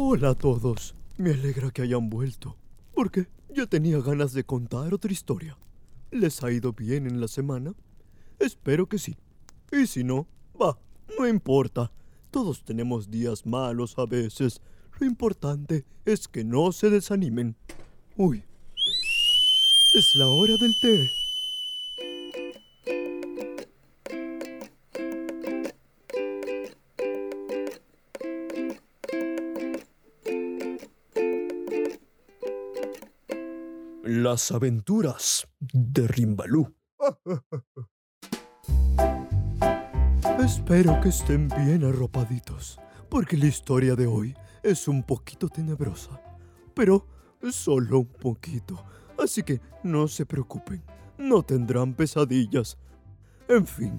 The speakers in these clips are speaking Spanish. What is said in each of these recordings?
Hola a todos. Me alegra que hayan vuelto, porque ya tenía ganas de contar otra historia. ¿Les ha ido bien en la semana? Espero que sí. Y si no, va, no importa. Todos tenemos días malos a veces. Lo importante es que no se desanimen. Uy, es la hora del té. Las aventuras de Rimbalú. Espero que estén bien arropaditos, porque la historia de hoy es un poquito tenebrosa, pero solo un poquito, así que no se preocupen, no tendrán pesadillas. En fin,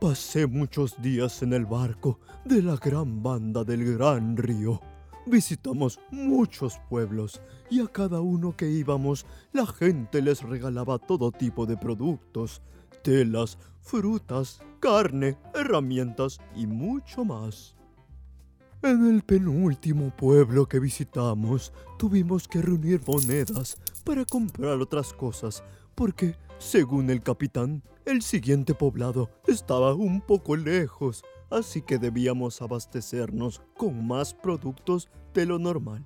pasé muchos días en el barco de la gran banda del gran río. Visitamos muchos pueblos y a cada uno que íbamos la gente les regalaba todo tipo de productos, telas, frutas, carne, herramientas y mucho más. En el penúltimo pueblo que visitamos tuvimos que reunir monedas para comprar otras cosas porque, según el capitán, el siguiente poblado estaba un poco lejos así que debíamos abastecernos con más productos de lo normal.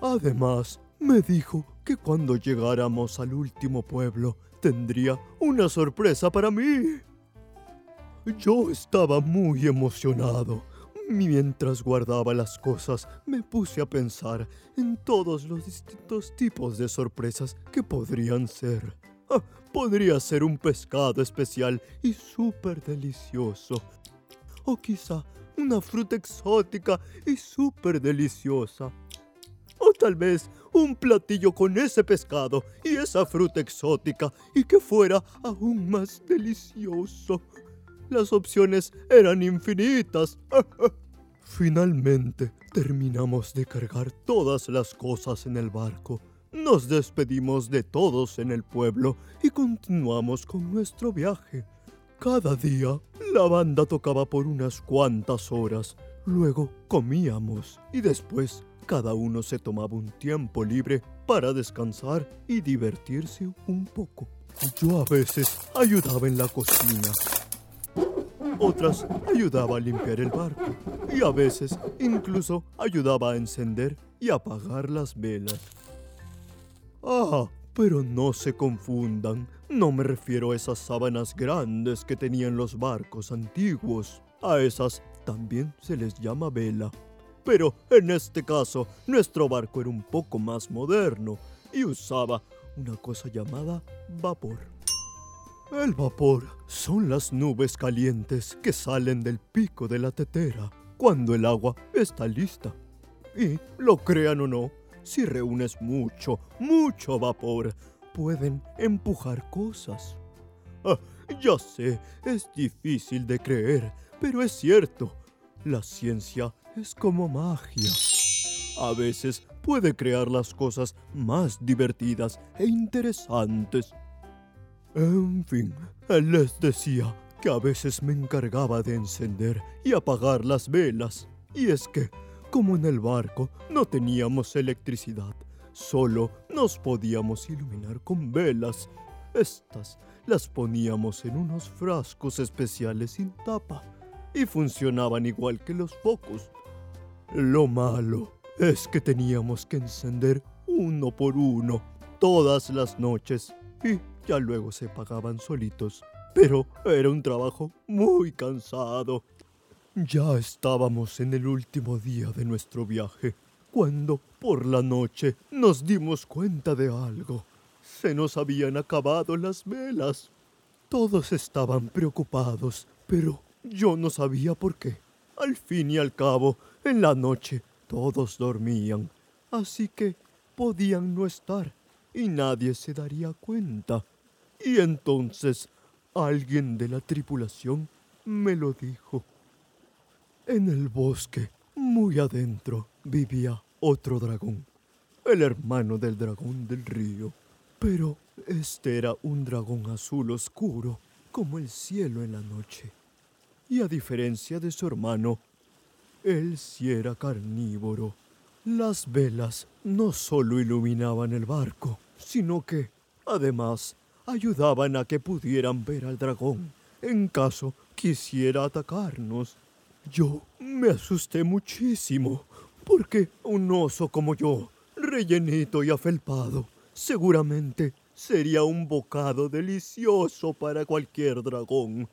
Además, me dijo que cuando llegáramos al último pueblo tendría una sorpresa para mí. Yo estaba muy emocionado. Mientras guardaba las cosas, me puse a pensar en todos los distintos tipos de sorpresas que podrían ser. Ah, podría ser un pescado especial y súper delicioso o quizá una fruta exótica y súper deliciosa. O tal vez un platillo con ese pescado y esa fruta exótica y que fuera aún más delicioso. Las opciones eran infinitas. Finalmente terminamos de cargar todas las cosas en el barco. Nos despedimos de todos en el pueblo y continuamos con nuestro viaje. Cada día la banda tocaba por unas cuantas horas, luego comíamos y después cada uno se tomaba un tiempo libre para descansar y divertirse un poco. Yo a veces ayudaba en la cocina, otras ayudaba a limpiar el barco y a veces incluso ayudaba a encender y apagar las velas. Ah, pero no se confundan, no me refiero a esas sábanas grandes que tenían los barcos antiguos. A esas también se les llama vela. Pero en este caso, nuestro barco era un poco más moderno y usaba una cosa llamada vapor. El vapor son las nubes calientes que salen del pico de la tetera cuando el agua está lista. Y, lo crean o no, si reúnes mucho, mucho vapor, pueden empujar cosas. Ah, ya sé, es difícil de creer, pero es cierto. La ciencia es como magia. A veces puede crear las cosas más divertidas e interesantes. En fin, les decía que a veces me encargaba de encender y apagar las velas. Y es que como en el barco no teníamos electricidad, solo nos podíamos iluminar con velas. Estas las poníamos en unos frascos especiales sin tapa y funcionaban igual que los focos. Lo malo es que teníamos que encender uno por uno todas las noches y ya luego se pagaban solitos. Pero era un trabajo muy cansado ya estábamos en el último día de nuestro viaje, cuando por la noche nos dimos cuenta de algo. Se nos habían acabado las velas. Todos estaban preocupados, pero yo no sabía por qué. Al fin y al cabo, en la noche todos dormían, así que podían no estar y nadie se daría cuenta. Y entonces alguien de la tripulación me lo dijo. En el bosque, muy adentro, vivía otro dragón, el hermano del dragón del río. Pero este era un dragón azul oscuro, como el cielo en la noche. Y a diferencia de su hermano, él sí era carnívoro. Las velas no solo iluminaban el barco, sino que, además, ayudaban a que pudieran ver al dragón en caso quisiera atacarnos. Yo me asusté muchísimo, porque un oso como yo, rellenito y afelpado, seguramente sería un bocado delicioso para cualquier dragón.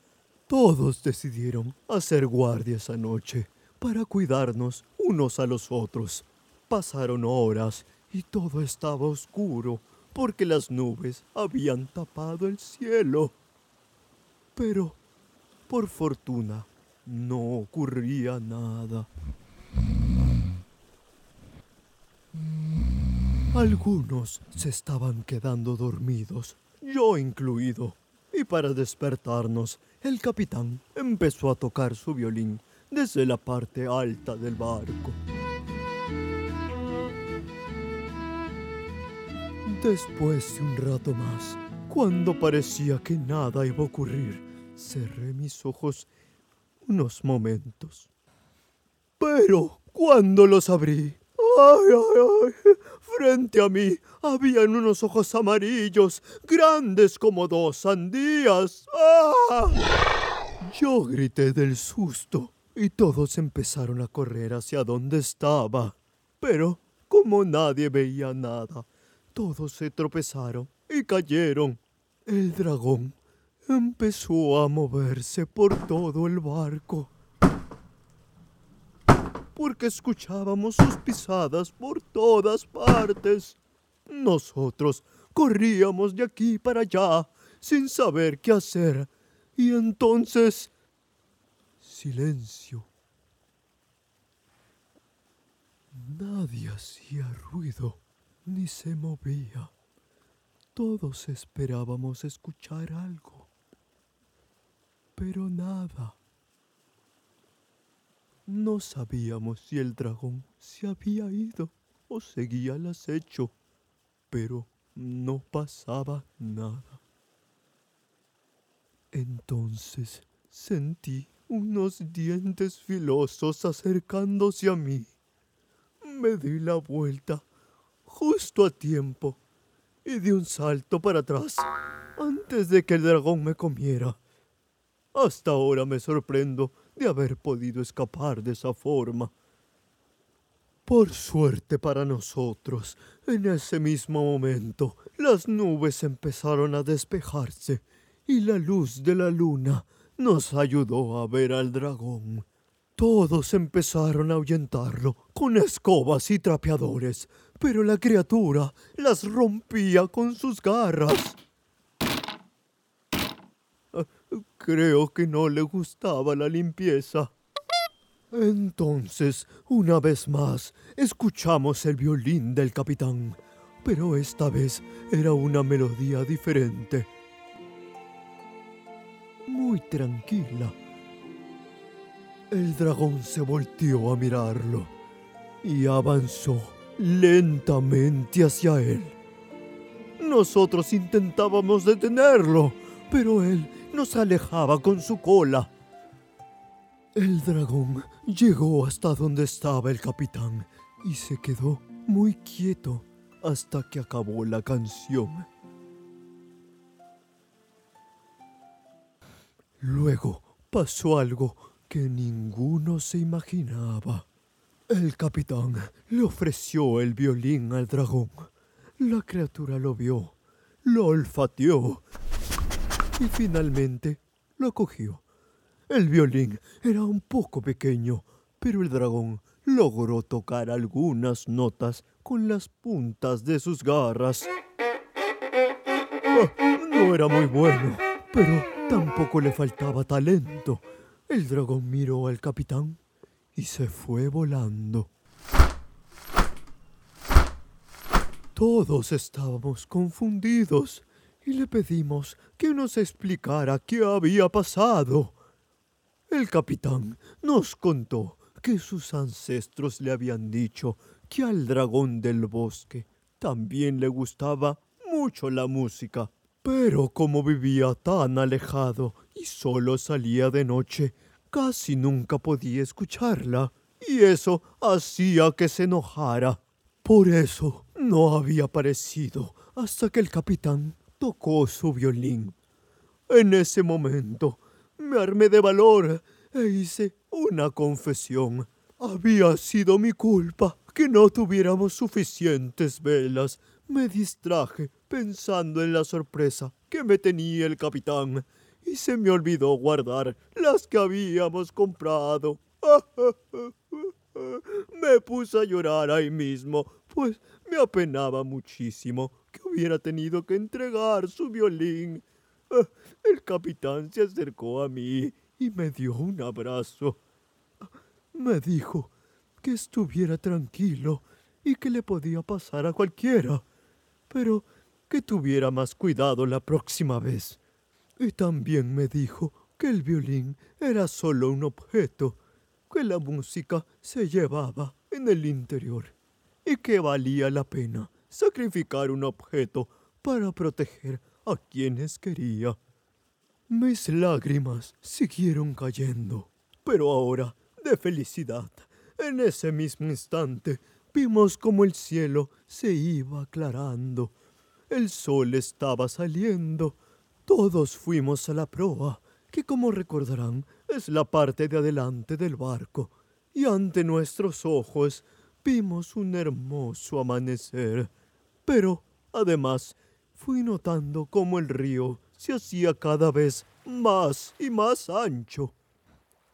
Todos decidieron hacer guardia esa noche para cuidarnos unos a los otros. Pasaron horas y todo estaba oscuro porque las nubes habían tapado el cielo. Pero, por fortuna, no ocurría nada. Algunos se estaban quedando dormidos, yo incluido. Y para despertarnos, el capitán empezó a tocar su violín desde la parte alta del barco. Después de un rato más, cuando parecía que nada iba a ocurrir, cerré mis ojos unos momentos. Pero cuando los abrí, ¡ay, ay, ay! Frente a mí habían unos ojos amarillos, grandes como dos sandías. ¡Ah! Yo grité del susto y todos empezaron a correr hacia donde estaba. Pero como nadie veía nada, todos se tropezaron y cayeron. El dragón empezó a moverse por todo el barco porque escuchábamos sus pisadas por todas partes. Nosotros corríamos de aquí para allá sin saber qué hacer. Y entonces... Silencio. Nadie hacía ruido ni se movía. Todos esperábamos escuchar algo. Pero nada. No sabíamos si el dragón se había ido o seguía el acecho, pero no pasaba nada. Entonces sentí unos dientes filosos acercándose a mí. Me di la vuelta justo a tiempo y di un salto para atrás antes de que el dragón me comiera. Hasta ahora me sorprendo de haber podido escapar de esa forma. Por suerte para nosotros, en ese mismo momento las nubes empezaron a despejarse y la luz de la luna nos ayudó a ver al dragón. Todos empezaron a ahuyentarlo con escobas y trapeadores, pero la criatura las rompía con sus garras. Creo que no le gustaba la limpieza. Entonces, una vez más, escuchamos el violín del capitán, pero esta vez era una melodía diferente. Muy tranquila. El dragón se volteó a mirarlo y avanzó lentamente hacia él. Nosotros intentábamos detenerlo, pero él nos alejaba con su cola. El dragón llegó hasta donde estaba el capitán y se quedó muy quieto hasta que acabó la canción. Luego pasó algo que ninguno se imaginaba. El capitán le ofreció el violín al dragón. La criatura lo vio, lo olfateó y finalmente lo cogió. El violín era un poco pequeño, pero el dragón logró tocar algunas notas con las puntas de sus garras. Ah, no era muy bueno, pero tampoco le faltaba talento. El dragón miró al capitán y se fue volando. Todos estábamos confundidos y le pedimos que nos explicara qué había pasado. El capitán nos contó que sus ancestros le habían dicho que al dragón del bosque también le gustaba mucho la música, pero como vivía tan alejado y solo salía de noche, casi nunca podía escucharla, y eso hacía que se enojara. Por eso no había aparecido hasta que el capitán tocó su violín. En ese momento me armé de valor e hice una confesión. Había sido mi culpa que no tuviéramos suficientes velas. Me distraje pensando en la sorpresa que me tenía el capitán y se me olvidó guardar las que habíamos comprado. Me puse a llorar ahí mismo, pues me apenaba muchísimo hubiera tenido que entregar su violín. El capitán se acercó a mí y me dio un abrazo. Me dijo que estuviera tranquilo y que le podía pasar a cualquiera, pero que tuviera más cuidado la próxima vez. Y también me dijo que el violín era solo un objeto, que la música se llevaba en el interior y que valía la pena sacrificar un objeto para proteger a quienes quería. Mis lágrimas siguieron cayendo, pero ahora, de felicidad, en ese mismo instante, vimos como el cielo se iba aclarando. El sol estaba saliendo. Todos fuimos a la proa, que como recordarán es la parte de adelante del barco, y ante nuestros ojos vimos un hermoso amanecer. Pero, además, fui notando cómo el río se hacía cada vez más y más ancho.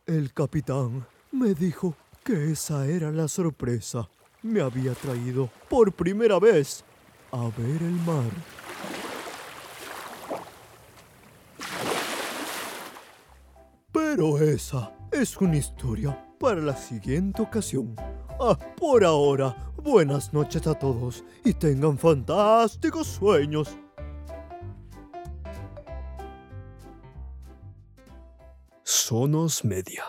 El capitán me dijo que esa era la sorpresa. Me había traído por primera vez a ver el mar. Pero esa es una historia para la siguiente ocasión. Ah, por ahora, buenas noches a todos y tengan fantásticos sueños. Sonos Media.